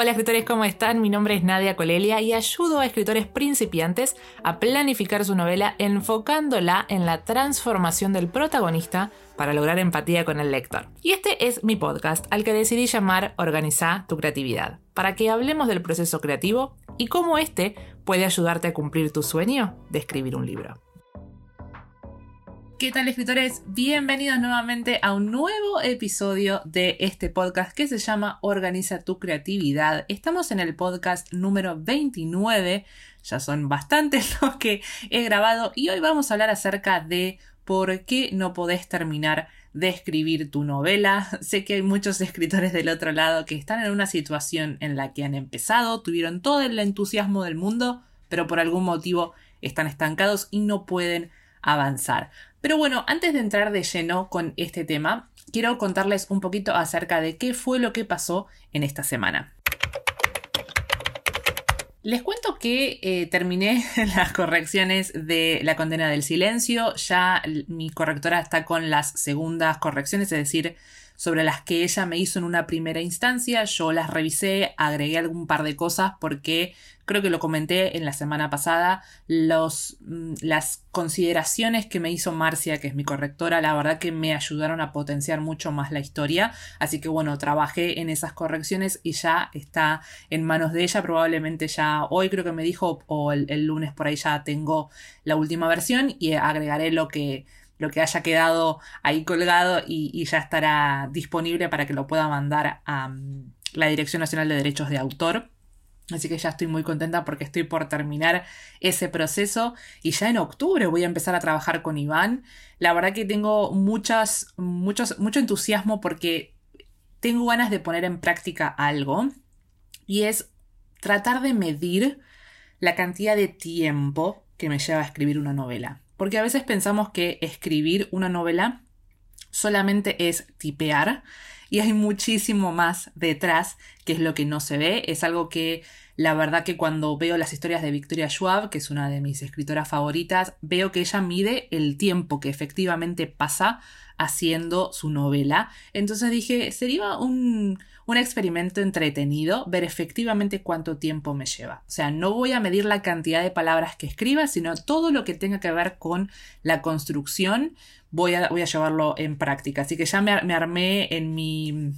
Hola escritores, ¿cómo están? Mi nombre es Nadia Colelia y ayudo a escritores principiantes a planificar su novela enfocándola en la transformación del protagonista para lograr empatía con el lector. Y este es mi podcast al que decidí llamar Organiza tu creatividad, para que hablemos del proceso creativo y cómo este puede ayudarte a cumplir tu sueño de escribir un libro. ¿Qué tal escritores? Bienvenidos nuevamente a un nuevo episodio de este podcast que se llama Organiza tu creatividad. Estamos en el podcast número 29, ya son bastantes los que he grabado y hoy vamos a hablar acerca de por qué no podés terminar de escribir tu novela. Sé que hay muchos escritores del otro lado que están en una situación en la que han empezado, tuvieron todo el entusiasmo del mundo, pero por algún motivo están estancados y no pueden avanzar. Pero bueno, antes de entrar de lleno con este tema, quiero contarles un poquito acerca de qué fue lo que pasó en esta semana. Les cuento que eh, terminé las correcciones de la condena del silencio. Ya mi correctora está con las segundas correcciones, es decir, sobre las que ella me hizo en una primera instancia. Yo las revisé, agregué algún par de cosas porque creo que lo comenté en la semana pasada. Los, mm, las consideraciones que me hizo Marcia, que es mi correctora, la verdad que me ayudaron a potenciar mucho más la historia. Así que bueno, trabajé en esas correcciones y ya está en manos de ella. Probablemente ya hoy creo que me dijo o el, lunes por ahí ya tengo la última versión y agregaré lo que lo que haya quedado ahí colgado y, ya estará disponible para que lo pueda mandar a mm, la Dirección Nacional de Derechos de Autor. Así que ya estoy muy contenta porque estoy por terminar ese proceso y ya en octubre voy a empezar a trabajar con Iván. La verdad que tengo muchas, muchos, mucho entusiasmo porque tengo ganas de poner en práctica algo y es tratar de medir la cantidad de tiempo que me lleva a escribir una novela. Porque a veces pensamos que escribir una novela solamente es tipear y hay muchísimo más detrás que es lo que no se ve. Es algo que la verdad que cuando veo las historias de Victoria Schwab, que es una de mis escritoras favoritas, veo que ella mide el tiempo que efectivamente pasa haciendo su novela. Entonces dije, sería un, un experimento entretenido ver efectivamente cuánto tiempo me lleva. O sea, no voy a medir la cantidad de palabras que escriba, sino todo lo que tenga que ver con la construcción, voy a, voy a llevarlo en práctica. Así que ya me, me armé en mi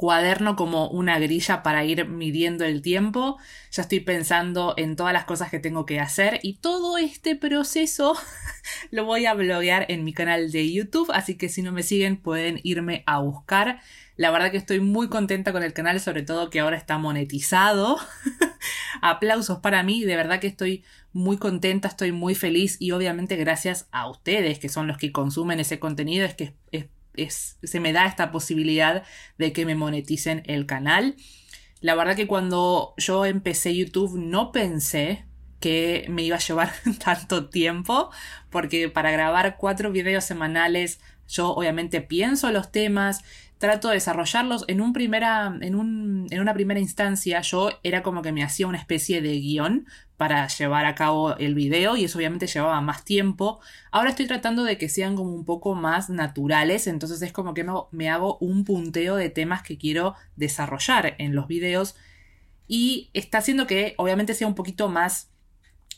cuaderno como una grilla para ir midiendo el tiempo. Ya estoy pensando en todas las cosas que tengo que hacer y todo este proceso lo voy a bloguear en mi canal de YouTube, así que si no me siguen pueden irme a buscar. La verdad que estoy muy contenta con el canal, sobre todo que ahora está monetizado. Aplausos para mí, de verdad que estoy muy contenta, estoy muy feliz y obviamente gracias a ustedes que son los que consumen ese contenido es que se me da esta posibilidad de que me moneticen el canal. La verdad que cuando yo empecé YouTube no pensé que me iba a llevar tanto tiempo porque para grabar cuatro videos semanales yo obviamente pienso los temas, trato de desarrollarlos en, un primera, en, un, en una primera instancia. Yo era como que me hacía una especie de guion para llevar a cabo el video y eso obviamente llevaba más tiempo. Ahora estoy tratando de que sean como un poco más naturales, entonces es como que me hago un punteo de temas que quiero desarrollar en los videos y está haciendo que obviamente sea un poquito más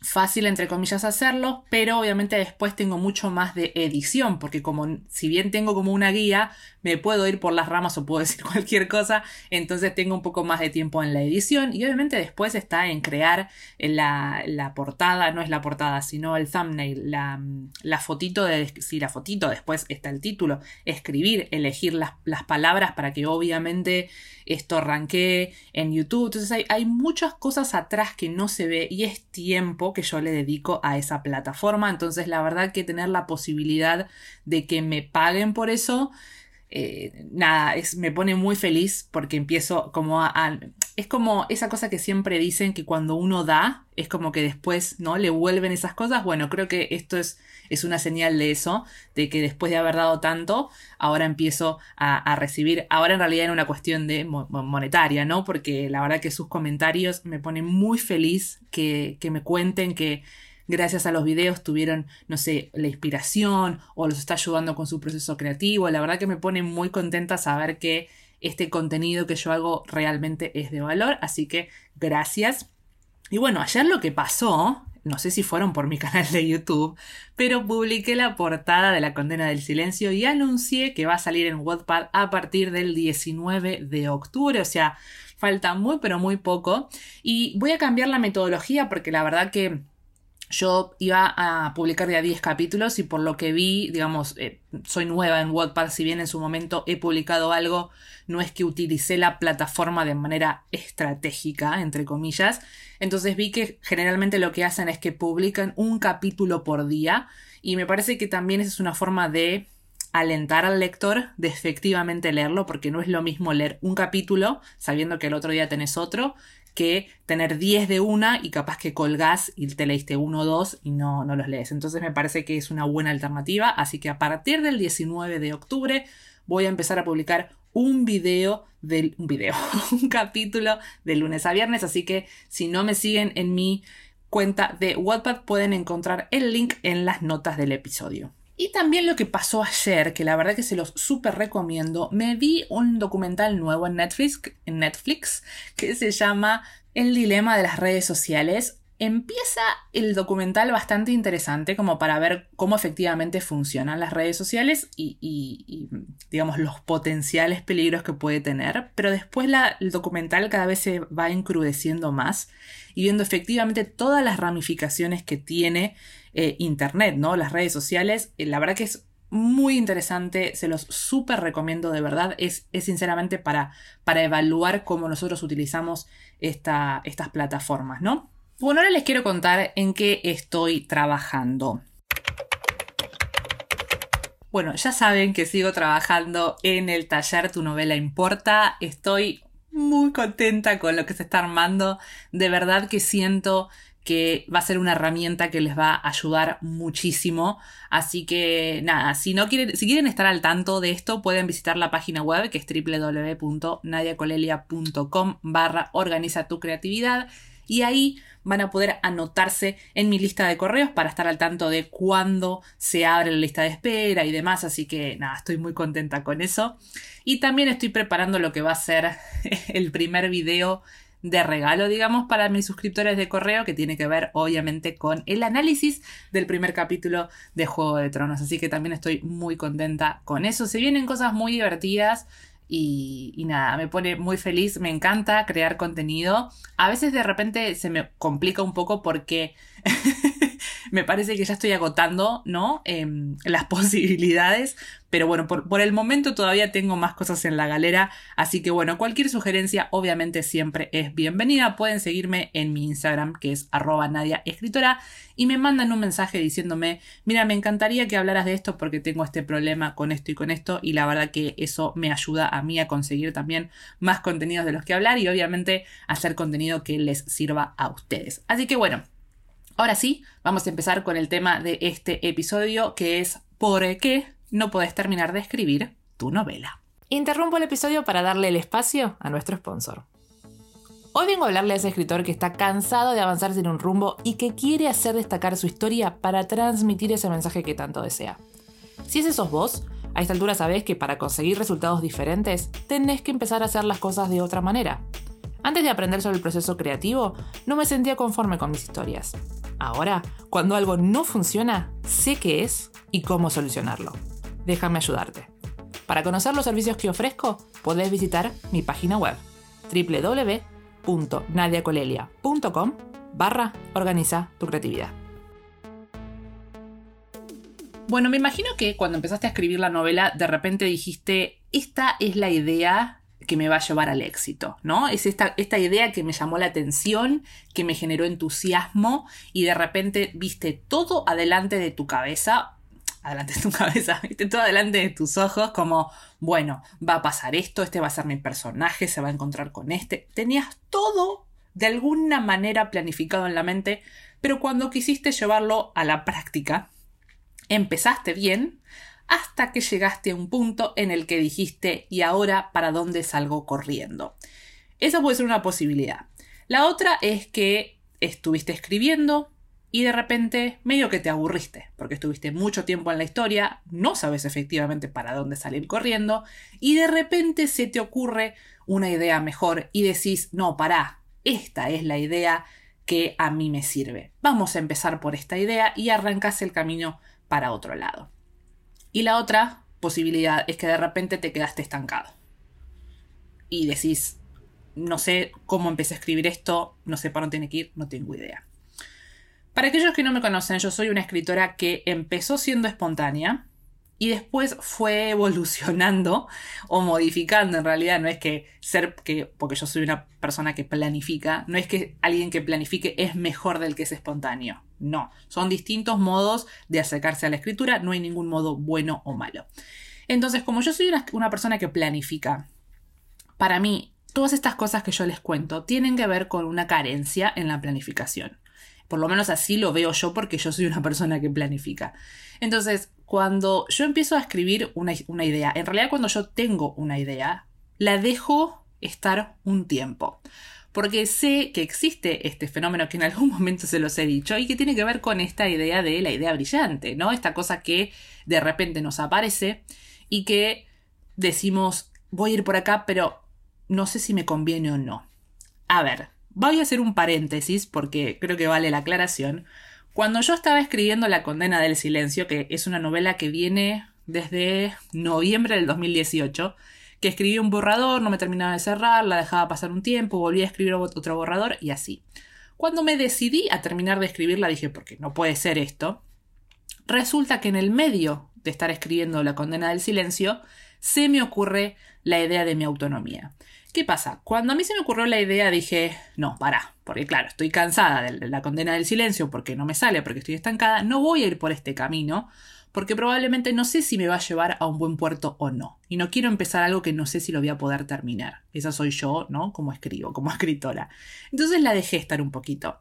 fácil entre comillas hacerlo, pero obviamente después tengo mucho más de edición, porque como si bien tengo como una guía, me puedo ir por las ramas o puedo decir cualquier cosa, entonces tengo un poco más de tiempo en la edición y obviamente después está en crear la, la portada, no es la portada, sino el thumbnail, la, fotito de, si la fotito después está el título, escribir, elegir las, las palabras para que obviamente esto arranque en YouTube, entonces hay, hay muchas cosas atrás que no se ve y es tiempo que yo le dedico a esa plataforma. Entonces, la verdad que tener la posibilidad de que me paguen por eso, eh, nada, es, me pone muy feliz porque empiezo como a, Es como esa cosa que siempre dicen que cuando uno da, es como que después, ¿no? Le vuelven esas cosas. Bueno, creo que esto es, es una señal de eso, de que después de haber dado tanto, ahora empiezo a, recibir, ahora en realidad en una cuestión de monetaria, ¿no? Porque la verdad que sus comentarios me ponen muy feliz que, que me cuenten que gracias a los videos tuvieron, no sé, la inspiración o los está ayudando con su proceso creativo. La verdad que me pone muy contenta saber que este contenido que yo hago realmente es de valor, así que gracias. Y bueno, ayer lo que pasó no sé si fueron por mi canal de YouTube, pero publiqué la portada de La Condena del Silencio y anuncié que va a salir en Wattpad a partir del 19 de octubre, o sea, falta muy pero muy poco. Y voy a cambiar la metodología porque la verdad que yo iba a publicar de a 10 capítulos y por lo que vi, digamos, eh, soy nueva en Wattpad, si bien en su momento he publicado algo, no es que utilicé la plataforma de manera estratégica, entre comillas. Entonces vi que generalmente lo que hacen es que publican un capítulo por día y me parece que también esa es una forma de alentar al lector de efectivamente leerlo, porque no es lo mismo leer un capítulo sabiendo que el otro día tenés otro, que tener 10 de una y capaz que colgás y te leíste uno o dos y no, no los lees. Entonces me parece que es una buena alternativa, así que a partir del 19 de octubre voy a empezar a publicar un video del un video, un capítulo de lunes a viernes, así que si no me siguen en mi cuenta de Wattpad pueden encontrar el link en las notas del episodio. Y también lo que pasó ayer, que la verdad que se los súper recomiendo, me vi un documental nuevo en Netflix, en Netflix que se llama El dilema de las redes sociales. Empieza el documental bastante interesante como para ver cómo efectivamente funcionan las redes sociales y, digamos los potenciales peligros que puede tener, pero después el documental cada vez se va encrudeciendo más y viendo efectivamente todas las ramificaciones que tiene eh, Internet, ¿no? Las redes sociales. Eh, la verdad que es muy interesante, se los súper recomiendo de verdad. Es, es sinceramente para, para, evaluar cómo nosotros utilizamos esta, estas plataformas, ¿no? Bueno, ahora les quiero contar en qué estoy trabajando. Bueno, ya saben que sigo trabajando en el taller Tu novela importa. Estoy muy contenta con lo que se está armando. De verdad que siento que va a ser una herramienta que les va a ayudar muchísimo. Así que nada, si no quieren, si quieren estar al tanto de esto, pueden visitar la página web que es www.nadiacolelia.com barra organiza tu creatividad y ahí van a poder anotarse en mi lista de correos para estar al tanto de cuándo se abre la lista de espera y demás. Así que nada, estoy muy contenta con eso. Y también estoy preparando lo que va a ser el primer video de regalo, digamos, para mis suscriptores de correo, que tiene que ver obviamente con el análisis del primer capítulo de Juego de Tronos. Así que también estoy muy contenta con eso. Se vienen cosas muy divertidas. Y, nada, me pone muy feliz, me encanta crear contenido. A veces de repente se me complica un poco porque me parece que ya estoy agotando, ¿no? Em, las posibilidades. Pero bueno, por, el momento todavía tengo más cosas en la galera. Así que bueno, cualquier sugerencia obviamente siempre es bienvenida. Pueden seguirme en mi Instagram, que es arroba Nadia Escritora, y me mandan un mensaje diciéndome, mira, me encantaría que hablaras de esto porque tengo este problema con esto y con esto. Y la verdad que eso me ayuda a mí a conseguir también más contenidos de los que hablar y obviamente hacer contenido que les sirva a ustedes. Así que bueno, Ahora sí, vamos a empezar con el tema de este episodio que es ¿por qué no puedes terminar de escribir tu novela? Interrumpo el episodio para darle el espacio a nuestro sponsor. Hoy vengo a hablarle a ese escritor que está cansado de avanzar sin un rumbo y que quiere hacer destacar su historia para transmitir ese mensaje que tanto desea. Si ese sos vos, a esta altura sabés que para conseguir resultados diferentes tenés que empezar a hacer las cosas de otra manera. Antes de aprender sobre el proceso creativo, no me sentía conforme con mis historias. Ahora, cuando algo no funciona, sé qué es y cómo solucionarlo. Déjame ayudarte. Para conocer los servicios que ofrezco, podés visitar mi página web www.nadiacolelia.com barra organiza tu creatividad. Bueno, me imagino que cuando empezaste a escribir la novela, de repente dijiste, esta es la idea que me va a llevar al éxito, ¿no? Es esta, esta idea que me llamó la atención, que me generó entusiasmo y de repente viste todo adelante de tu cabeza, adelante de tu cabeza, viste todo adelante de tus ojos como, bueno, va a pasar esto, este va a ser mi personaje, se va a encontrar con este. Tenías todo de alguna manera planificado en la mente, pero cuando quisiste llevarlo a la práctica, empezaste bien, hasta que llegaste a un punto en el que dijiste, ¿y ahora para dónde salgo corriendo? Esa puede ser una posibilidad. La otra es que estuviste escribiendo, y de repente medio que te aburriste, porque estuviste mucho tiempo en la historia, no sabes efectivamente para dónde salir corriendo, y de repente se te ocurre una idea mejor y decís, no, pará, esta es la idea que a mí me sirve. Vamos a empezar por esta idea y arrancas el camino para otro lado. Y la otra posibilidad es que de repente te quedaste estancado. Y decís, no sé cómo empecé a escribir esto, no sé para dónde tiene que ir, no tengo idea. Para aquellos que no me conocen, yo soy una escritora que empezó siendo espontánea y después fue evolucionando o modificando en realidad. No es que ser que, porque yo soy una persona que planifica, no es que alguien que planifique es mejor del que es espontáneo. No, son distintos modos de acercarse a la escritura, no hay ningún modo bueno o malo. Entonces, como yo soy una, persona que planifica, para mí, todas estas cosas que yo les cuento tienen que ver con una carencia en la planificación. Por lo menos así lo veo yo porque yo soy una persona que planifica. Entonces, cuando yo empiezo a escribir una idea, en realidad cuando yo tengo una idea, la dejo estar un tiempo porque sé que existe este fenómeno que en algún momento se los he dicho y que tiene que ver con esta idea de la idea brillante, ¿no? Esta cosa que de repente nos aparece y que decimos, voy a ir por acá, pero no sé si me conviene o no. A ver, Voy a hacer un paréntesis porque creo que vale la aclaración. Cuando yo estaba escribiendo La condena del silencio, que es una novela que viene desde noviembre del 2018, que escribí un borrador, no me terminaba de cerrar, la dejaba pasar un tiempo, volví a escribir otro borrador y así. Cuando me decidí a terminar de escribirla dije, porque no puede ser esto, resulta que en el medio de estar escribiendo La condena del silencio, se me ocurre la idea de mi autonomía. ¿Qué pasa? Cuando a mí se me ocurrió la idea dije, no, para, porque claro, estoy cansada de la condena del silencio porque no me sale, porque estoy estancada, no voy a ir por este camino, porque probablemente no sé si me va a llevar a un buen puerto o no. Y no quiero empezar algo que no sé si lo voy a poder terminar. Esa soy yo, ¿no? Como escribo, como escritora. Entonces la dejé estar un poquito.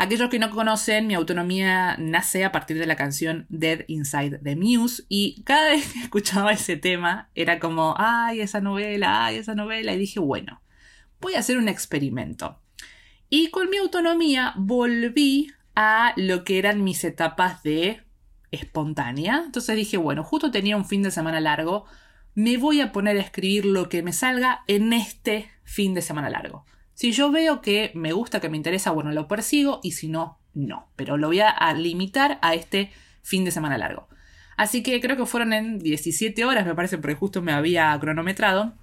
Aquellos que no conocen, mi autonomía nace a partir de la canción Dead Inside the Muse y cada vez que escuchaba ese tema era como, ay, esa novela, ay, esa novela, y dije, bueno, voy a hacer un experimento. Y con mi autonomía volví a lo que eran mis etapas de espontánea. Entonces dije, bueno, justo tenía un fin de semana largo, me voy a poner a escribir lo que me salga en este fin de semana largo. Si yo veo que me gusta, que me interesa, bueno, lo persigo y si no, no. Pero lo voy a limitar a este fin de semana largo. Así que creo que fueron en 17 horas, me parece, porque justo me había cronometrado.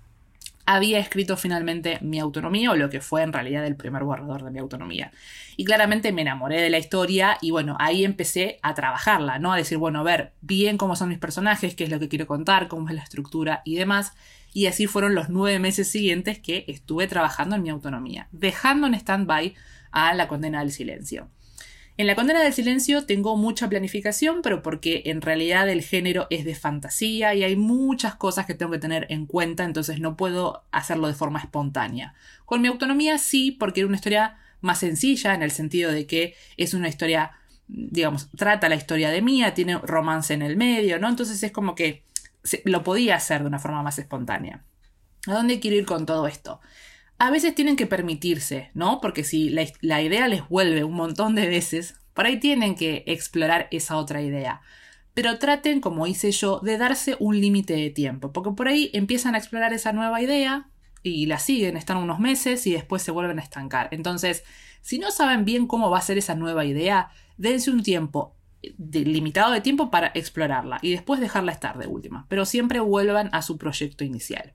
Había escrito finalmente mi autonomía, o lo que fue en realidad el primer borrador de mi autonomía. Y claramente me enamoré de la historia y bueno, ahí empecé a trabajarla, ¿no? A decir, bueno, a ver bien cómo son mis personajes, qué es lo que quiero contar, cómo es la estructura y demás y así fueron los nueve meses siguientes que estuve trabajando en mi autonomía, dejando en stand-by a la condena del silencio. En la condena del silencio tengo mucha planificación, pero porque en realidad el género es de fantasía y hay muchas cosas que tengo que tener en cuenta, entonces no puedo hacerlo de forma espontánea. Con mi autonomía sí, porque era una historia más sencilla en el sentido de que es una historia, digamos, trata la historia de Mía, tiene romance en el medio, ¿no? Entonces es como que lo podía hacer de una forma más espontánea. ¿A dónde quiero ir con todo esto? A veces tienen que permitirse, ¿no? Porque si la, idea les vuelve un montón de veces, por ahí tienen que explorar esa otra idea. Pero traten, como hice yo, de darse un límite de tiempo, porque por ahí empiezan a explorar esa nueva idea y la siguen, están unos meses y después se vuelven a estancar. Entonces, si no saben bien cómo va a ser esa nueva idea, dense un tiempo, limitado de tiempo para explorarla y después dejarla estar de última, pero siempre vuelvan a su proyecto inicial.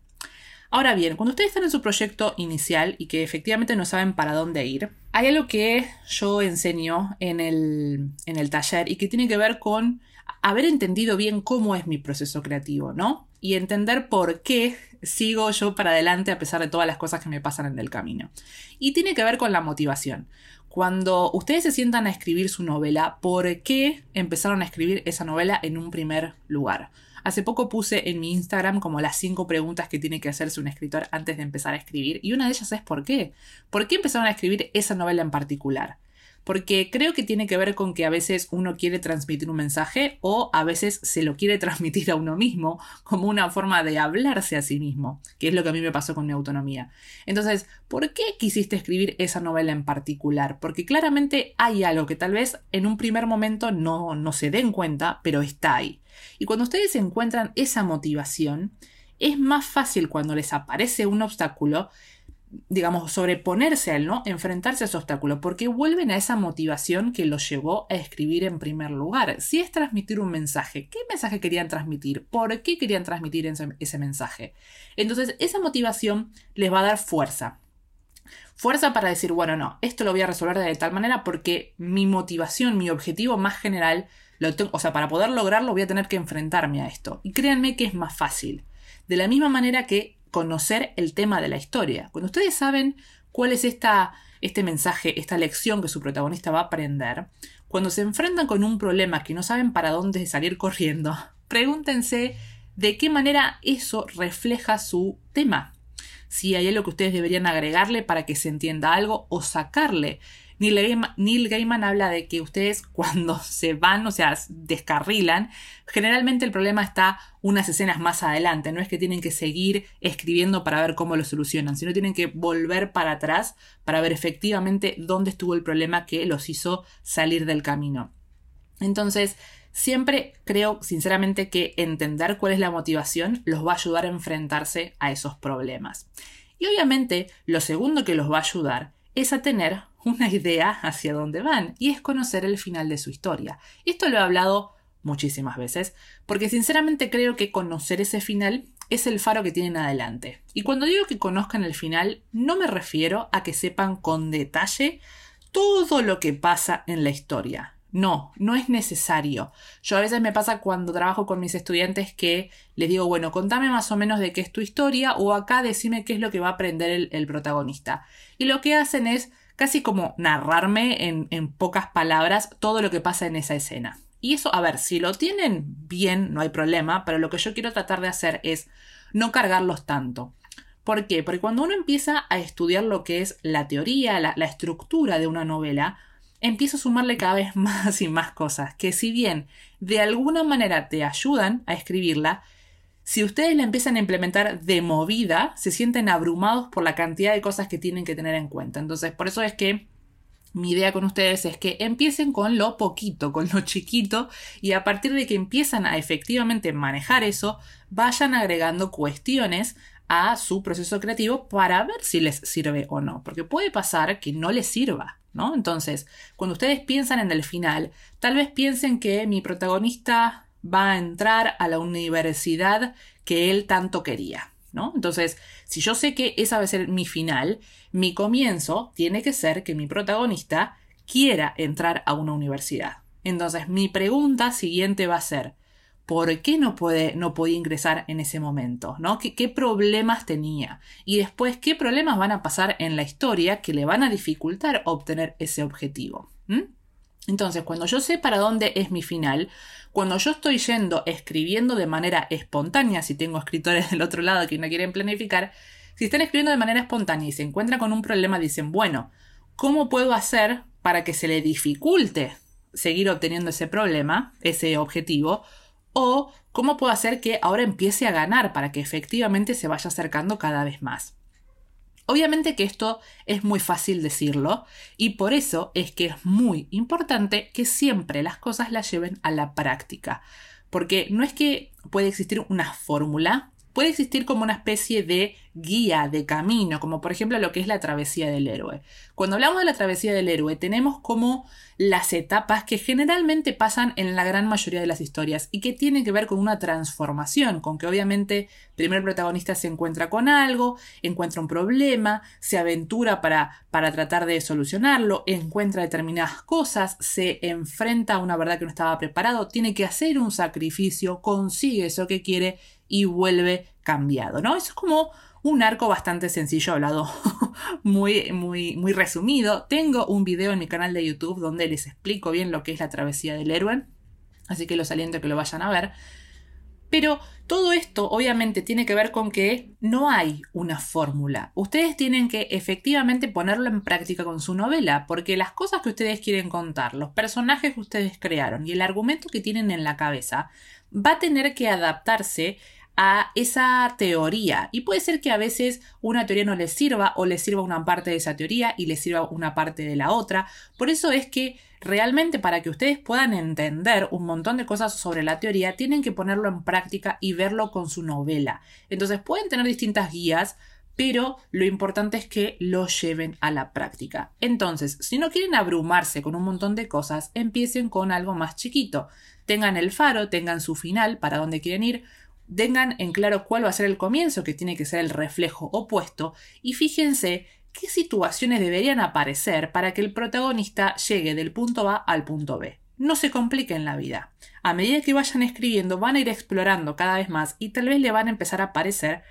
Ahora bien, cuando ustedes están en su proyecto inicial y que efectivamente no saben para dónde ir, hay algo que yo enseño en el, en el taller y que tiene que ver con haber entendido bien cómo es mi proceso creativo, ¿no? Y entender por qué sigo yo para adelante a pesar de todas las cosas que me pasan en el camino. Y tiene que ver con la motivación. Cuando ustedes se sientan a escribir su novela, ¿por qué empezaron a escribir esa novela en un primer lugar? Hace poco puse en mi Instagram como las cinco preguntas que tiene que hacerse un escritor antes de empezar a escribir y una de ellas es ¿por qué? ¿Por qué empezaron a escribir esa novela en particular? Porque creo que tiene que ver con que a veces uno quiere transmitir un mensaje o a veces se lo quiere transmitir a uno mismo como una forma de hablarse a sí mismo, que es lo que a mí me pasó con mi autonomía. Entonces, ¿por qué quisiste escribir esa novela en particular? Porque claramente hay algo que tal vez en un primer momento no, no se den cuenta, pero está ahí. Y cuando ustedes encuentran esa motivación, es más fácil cuando les aparece un obstáculo digamos, sobreponerse a él, ¿no? Enfrentarse a ese obstáculo, porque vuelven a esa motivación que los llevó a escribir en primer lugar. Si es transmitir un mensaje, ¿qué mensaje querían transmitir? ¿Por qué querían transmitir ese, ese mensaje? Entonces, esa motivación les va a dar fuerza. Fuerza para decir, bueno, no, esto lo voy a resolver de tal manera porque mi motivación, mi objetivo más general, lo tengo, o sea, para poder lograrlo voy a tener que enfrentarme a esto. Y créanme que es más fácil. De la misma manera que conocer el tema de la historia. Cuando ustedes saben cuál es esta, este mensaje, esta lección que su protagonista va a aprender, cuando se enfrentan con un problema que no saben para dónde salir corriendo, pregúntense de qué manera eso refleja su tema. Si hay algo que ustedes deberían agregarle para que se entienda algo o sacarle Neil Gaiman, habla de que ustedes cuando se van, o sea, descarrilan, generalmente el problema está unas escenas más adelante, no es que tienen que seguir escribiendo para ver cómo lo solucionan, sino tienen que volver para atrás para ver efectivamente dónde estuvo el problema que los hizo salir del camino. Entonces, siempre creo sinceramente que entender cuál es la motivación los va a ayudar a enfrentarse a esos problemas. Y obviamente, lo segundo que los va a ayudar es a tener una idea hacia dónde van y es conocer el final de su historia. Esto lo he hablado muchísimas veces, porque sinceramente creo que conocer ese final es el faro que tienen adelante. Y cuando digo que conozcan el final, no me refiero a que sepan con detalle todo lo que pasa en la historia. No, no es necesario. Yo a veces me pasa cuando trabajo con mis estudiantes que les digo, bueno, contame más o menos de qué es tu historia o acá decime qué es lo que va a aprender el, protagonista. Y lo que hacen es casi como narrarme en, pocas palabras todo lo que pasa en esa escena. Y eso, a ver, si lo tienen bien, no hay problema, pero lo que yo quiero tratar de hacer es no cargarlos tanto. ¿Por qué? Porque cuando uno empieza a estudiar lo que es la teoría, la, estructura de una novela, empieza a sumarle cada vez más y más cosas que si bien de alguna manera te ayudan a escribirla, si ustedes la empiezan a implementar de movida, se sienten abrumados por la cantidad de cosas que tienen que tener en cuenta. Entonces, por eso es que mi idea con ustedes es que empiecen con lo poquito, con lo chiquito, y a partir de que empiezan a efectivamente manejar eso, vayan agregando cuestiones a su proceso creativo para ver si les sirve o no, porque puede pasar que no les sirva, ¿no? Entonces, cuando ustedes piensan en el final, tal vez piensen que mi protagonista va a entrar a la universidad que él tanto quería. ¿no? Entonces, si yo sé que esa va a ser mi final, mi comienzo tiene que ser que mi protagonista quiera entrar a una universidad. Entonces, mi pregunta siguiente va a ser, ¿por qué no puede, no podía ingresar en ese momento? ¿no? ¿Qué, ¿Qué, problemas tenía? Y después, ¿qué problemas van a pasar en la historia que le van a dificultar obtener ese objetivo? Entonces, cuando yo sé para dónde es mi final, cuando yo estoy yendo escribiendo de manera espontánea, si tengo escritores del otro lado que no quieren planificar, si están escribiendo de manera espontánea y se encuentran con un problema, dicen, bueno, ¿cómo puedo hacer para que se le dificulte seguir obteniendo ese problema, ese objetivo? O cómo puedo hacer que ahora empiece a ganar para que efectivamente se vaya acercando cada vez más. Obviamente que esto es muy fácil decirlo y por eso es que es muy importante que siempre las cosas las lleven a la práctica. Porque no es que puede existir una fórmula puede existir como una especie de guía, de camino, como por ejemplo lo que es la travesía del héroe. Cuando hablamos de la travesía del héroe, tenemos como las etapas que generalmente pasan en la gran mayoría de las historias y que tienen que ver con una transformación, con que obviamente el primer protagonista se encuentra con algo, encuentra un problema, se aventura para, para tratar de solucionarlo, encuentra determinadas cosas, se enfrenta a una verdad que no estaba preparado, tiene que hacer un sacrificio, consigue eso que quiere y vuelve cambiado, ¿no? Eso es como un arco bastante sencillo, hablado muy, muy, muy resumido. Tengo un video en mi canal de YouTube donde les explico bien lo que es la travesía del héroe, así que los aliento a que lo vayan a ver. Pero todo esto obviamente tiene que ver con que no hay una fórmula. Ustedes tienen que efectivamente ponerlo en práctica con su novela, porque las cosas que ustedes quieren contar, los personajes que ustedes crearon y el argumento que tienen en la cabeza va a tener que adaptarse a esa teoría. Y puede ser que a veces una teoría no les sirva o les sirva una parte de esa teoría y les sirva una parte de la otra. Por eso es que realmente para que ustedes puedan entender un montón de cosas sobre la teoría, tienen que ponerlo en práctica y verlo con su novela. Entonces pueden tener distintas guías, pero lo importante es que lo lleven a la práctica. Entonces, si no quieren abrumarse con un montón de cosas, empiecen con algo más chiquito. Tengan el faro, tengan su final, para dónde quieren ir, tengan en claro cuál va a ser el comienzo, que tiene que ser el reflejo opuesto, y fíjense qué situaciones deberían aparecer para que el protagonista llegue del punto A al punto B. No se compliquen la vida. A medida que vayan escribiendo van a ir explorando cada vez más y tal vez le van a empezar a aparecer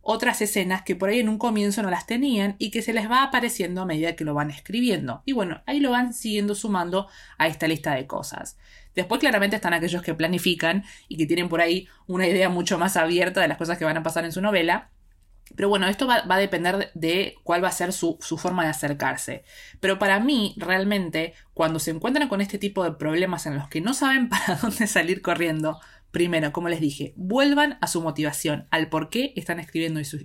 otras escenas que por ahí en un comienzo no las tenían y que se les va apareciendo a medida que lo van escribiendo. Y bueno, ahí lo van siguiendo sumando a esta lista de cosas. Después claramente están aquellos que planifican y que tienen por ahí una idea mucho más abierta de las cosas que van a pasar en su novela. Pero bueno, esto va, a depender de cuál va a ser su, su, forma de acercarse. Pero para mí, realmente, cuando se encuentran con este tipo de problemas en los que no saben para dónde salir corriendo, Primero, como les dije, vuelvan a su motivación, al por qué están escribiendo esa,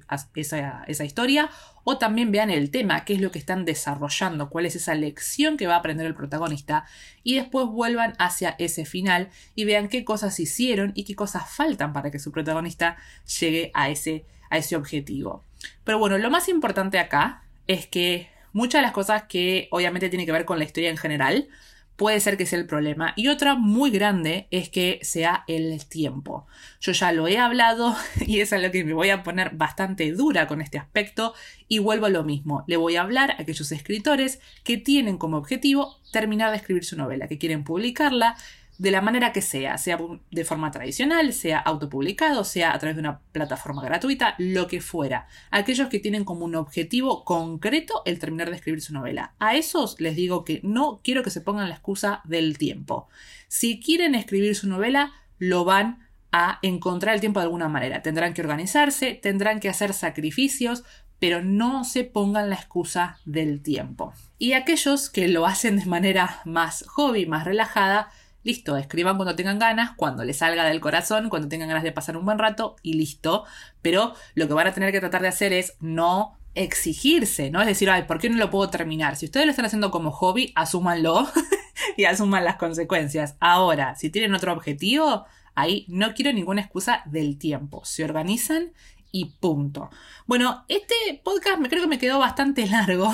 esa, historia, o también vean el tema, qué es lo que están desarrollando, cuál es esa lección que va a aprender el protagonista, y después vuelvan hacia ese final y vean qué cosas hicieron y qué cosas faltan para que su protagonista llegue a ese, a ese objetivo. Pero bueno, lo más importante acá es que muchas de las cosas que obviamente tienen que ver con la historia en general, puede ser que sea el problema. Y otra muy grande es que sea el tiempo. Yo ya lo he hablado y es a lo que me voy a poner bastante dura con este aspecto y vuelvo a lo mismo. Le voy a hablar a aquellos escritores que tienen como objetivo terminar de escribir su novela, que quieren publicarla de la manera que sea, sea de forma tradicional, sea autopublicado, sea a través de una plataforma gratuita, lo que fuera. Aquellos que tienen como un objetivo concreto el terminar de escribir su novela. A esos les digo que no quiero que se pongan la excusa del tiempo. Si quieren escribir su novela, lo van a encontrar el tiempo de alguna manera. Tendrán que organizarse, tendrán que hacer sacrificios, pero no se pongan la excusa del tiempo. Y aquellos que lo hacen de manera más hobby, más relajada, Listo, escriban cuando tengan ganas, cuando les salga del corazón, cuando tengan ganas de pasar un buen rato y listo. Pero lo que van a tener que tratar de hacer es no exigirse, ¿no? Es decir, ay, ¿por qué no lo puedo terminar? Si ustedes lo están haciendo como hobby, asúmanlo y asuman las consecuencias. Ahora, si tienen otro objetivo, ahí no quiero ninguna excusa del tiempo. Se organizan y punto. Bueno, este podcast me creo que me quedó bastante largo.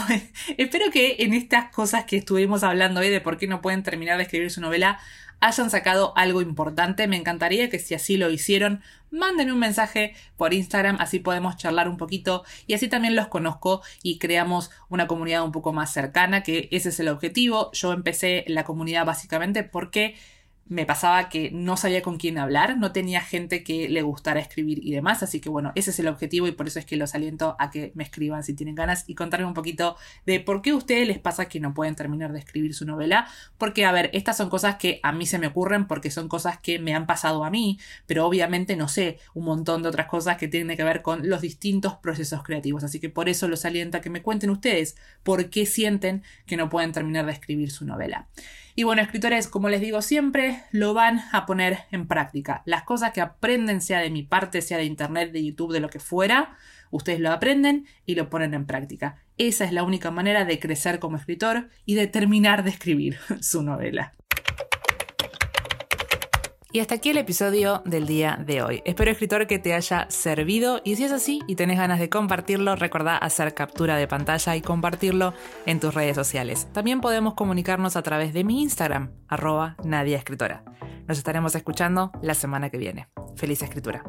Espero que en estas cosas que estuvimos hablando hoy de por qué no pueden terminar de escribir su novela hayan sacado algo importante. Me encantaría que si así lo hicieron, manden un mensaje por Instagram, así podemos charlar un poquito y así también los conozco y creamos una comunidad un poco más cercana, que ese es el objetivo. Yo empecé la comunidad básicamente porque me pasaba que no sabía con quién hablar, no tenía gente que le gustara escribir y demás, así que bueno, ese es el objetivo y por eso es que los aliento a que me escriban si tienen ganas y contarme un poquito de por qué a ustedes les pasa que no pueden terminar de escribir su novela, porque a ver, estas son cosas que a mí se me ocurren porque son cosas que me han pasado a mí, pero obviamente no sé un montón de otras cosas que tienen que ver con los distintos procesos creativos, así que por eso los aliento a que me cuenten ustedes por qué sienten que no pueden terminar de escribir su novela. Y bueno, escritores, como les digo siempre, lo van a poner en práctica. Las cosas que aprenden, sea de mi parte, sea de internet, de YouTube, de lo que fuera, ustedes lo aprenden y lo ponen en práctica. Esa es la única manera de crecer como escritor y de terminar de escribir su novela. Y hasta aquí el episodio del día de hoy. Espero, escritor, que te haya servido y si es así y tenés ganas de compartirlo, recordá hacer captura de pantalla y compartirlo en tus redes sociales. También podemos comunicarnos a través de mi Instagram, arroba Nadia. Nos estaremos escuchando la semana que viene. Feliz escritura.